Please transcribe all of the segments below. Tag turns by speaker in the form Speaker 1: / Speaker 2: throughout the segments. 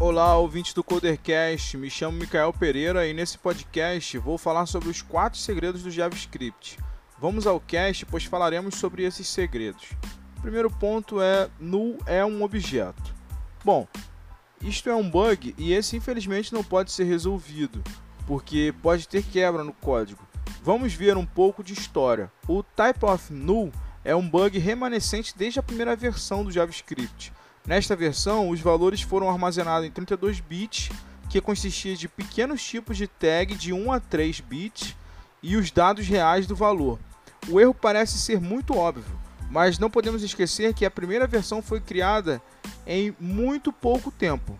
Speaker 1: Olá, ouvintes do Codercast. Me chamo Micael Pereira e nesse podcast vou falar sobre os quatro segredos do JavaScript. Vamos ao cast, pois falaremos sobre esses segredos. O primeiro ponto é null é um objeto. Bom, isto é um bug e esse infelizmente não pode ser resolvido, porque pode ter quebra no código. Vamos ver um pouco de história. O type of null é um bug remanescente desde a primeira versão do JavaScript. Nesta versão, os valores foram armazenados em 32 bits, que consistia de pequenos tipos de tag de 1 a 3 bits e os dados reais do valor. O erro parece ser muito óbvio, mas não podemos esquecer que a primeira versão foi criada em muito pouco tempo.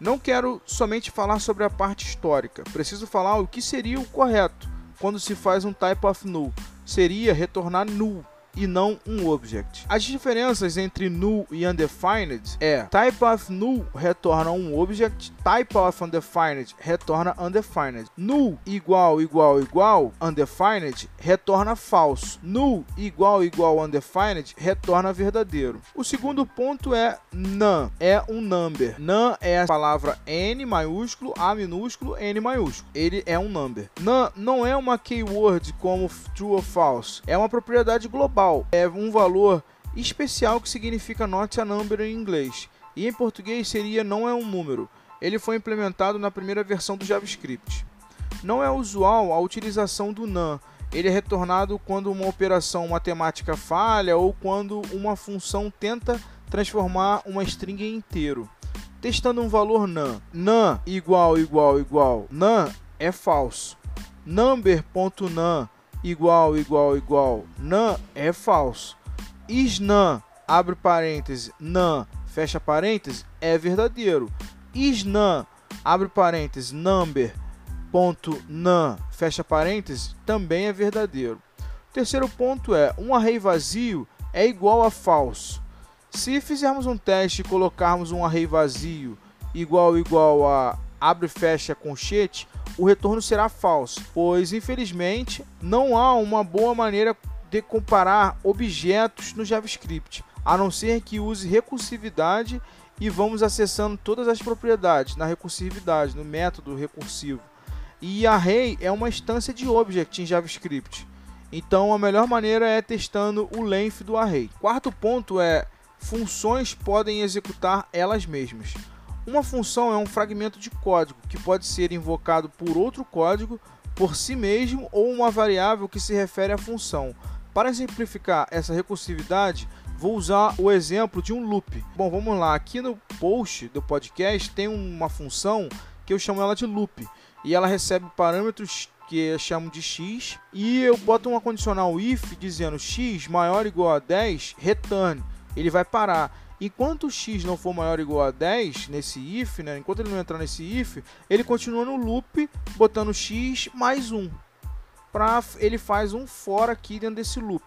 Speaker 1: Não quero somente falar sobre a parte histórica, preciso falar o que seria o correto quando se faz um type of null. Seria retornar null e não um object. As diferenças entre null e undefined é type of null retorna um object, type of undefined retorna undefined. Null igual igual igual undefined retorna falso. Null igual igual undefined retorna verdadeiro. O segundo ponto é none, é um number. None é a palavra n maiúsculo, a minúsculo, n maiúsculo. Ele é um number. None não é uma keyword como true ou false, é uma propriedade global é um valor especial que significa not a number em inglês. E em português seria não é um número. Ele foi implementado na primeira versão do JavaScript. Não é usual a utilização do NaN. Ele é retornado quando uma operação matemática falha ou quando uma função tenta transformar uma string em inteiro. Testando um valor NaN. NaN igual igual igual NaN é falso. Number.nan igual, igual, igual, nan é falso. Isnan, abre parênteses, nan, fecha parênteses, é verdadeiro. Isnan, abre parênteses, number, ponto, nan, fecha parênteses, também é verdadeiro. Terceiro ponto é, um array vazio é igual a falso. Se fizermos um teste e colocarmos um array vazio igual, igual a abre e fecha conchete, o retorno será falso, pois infelizmente não há uma boa maneira de comparar objetos no JavaScript, a não ser que use recursividade e vamos acessando todas as propriedades na recursividade, no método recursivo. E array é uma instância de object em JavaScript. Então a melhor maneira é testando o length do array. Quarto ponto é funções podem executar elas mesmas. Uma função é um fragmento de código que pode ser invocado por outro código por si mesmo ou uma variável que se refere à função. Para simplificar essa recursividade, vou usar o exemplo de um loop. Bom, vamos lá. Aqui no post do podcast tem uma função que eu chamo ela de loop e ela recebe parâmetros que eu chamo de x e eu boto uma condicional if dizendo x maior ou igual a 10, return. Ele vai parar. Enquanto o x não for maior ou igual a 10 nesse if, né, enquanto ele não entrar nesse if, ele continua no loop botando x mais 1. Pra, ele faz um for aqui dentro desse loop.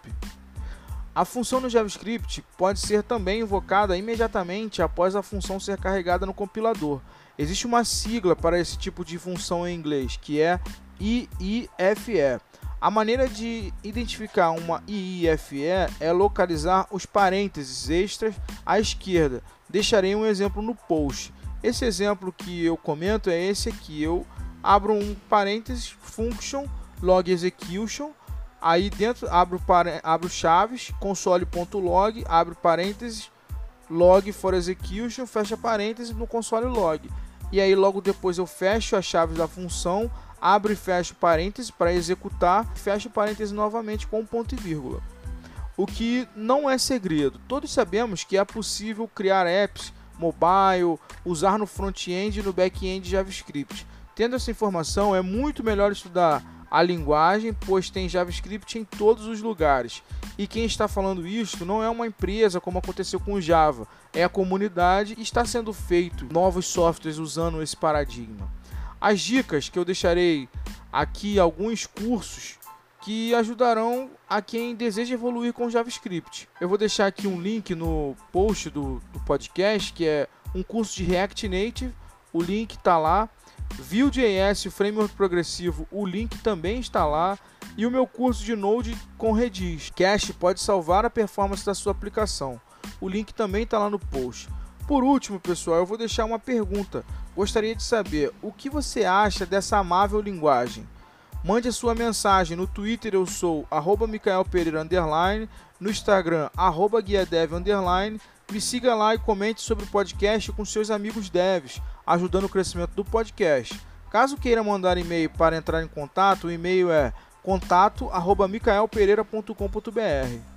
Speaker 1: A função no JavaScript pode ser também invocada imediatamente após a função ser carregada no compilador. Existe uma sigla para esse tipo de função em inglês, que é IIFE. A maneira de identificar uma IIFE é localizar os parênteses extras à esquerda. Deixarei um exemplo no post. Esse exemplo que eu comento é esse aqui. Eu abro um parênteses function log execution aí dentro abro, abro chaves console.log abre parênteses log for execution fecha parênteses no console log e aí logo depois eu fecho as chaves da função abre e fecha parênteses para executar, fecha parênteses novamente com um ponto e vírgula. O que não é segredo. Todos sabemos que é possível criar apps mobile, usar no front-end e no back-end JavaScript. Tendo essa informação, é muito melhor estudar a linguagem, pois tem JavaScript em todos os lugares. E quem está falando isso não é uma empresa como aconteceu com o Java, é a comunidade e está sendo feito novos softwares usando esse paradigma. As dicas que eu deixarei aqui, alguns cursos que ajudarão a quem deseja evoluir com JavaScript. Eu vou deixar aqui um link no post do, do podcast, que é um curso de React Native, o link está lá. Vue.js, framework progressivo, o link também está lá. E o meu curso de Node com Redis. Cache pode salvar a performance da sua aplicação. O link também está lá no post. Por último, pessoal, eu vou deixar uma pergunta. Gostaria de saber o que você acha dessa amável linguagem. Mande a sua mensagem no Twitter, eu sou arroba Micael Pereira, underline, no Instagram, arroba guiadev, underline. Me siga lá e comente sobre o podcast com seus amigos devs, ajudando o crescimento do podcast. Caso queira mandar e-mail para entrar em contato, o e-mail é contato@micaelpereira.com.br.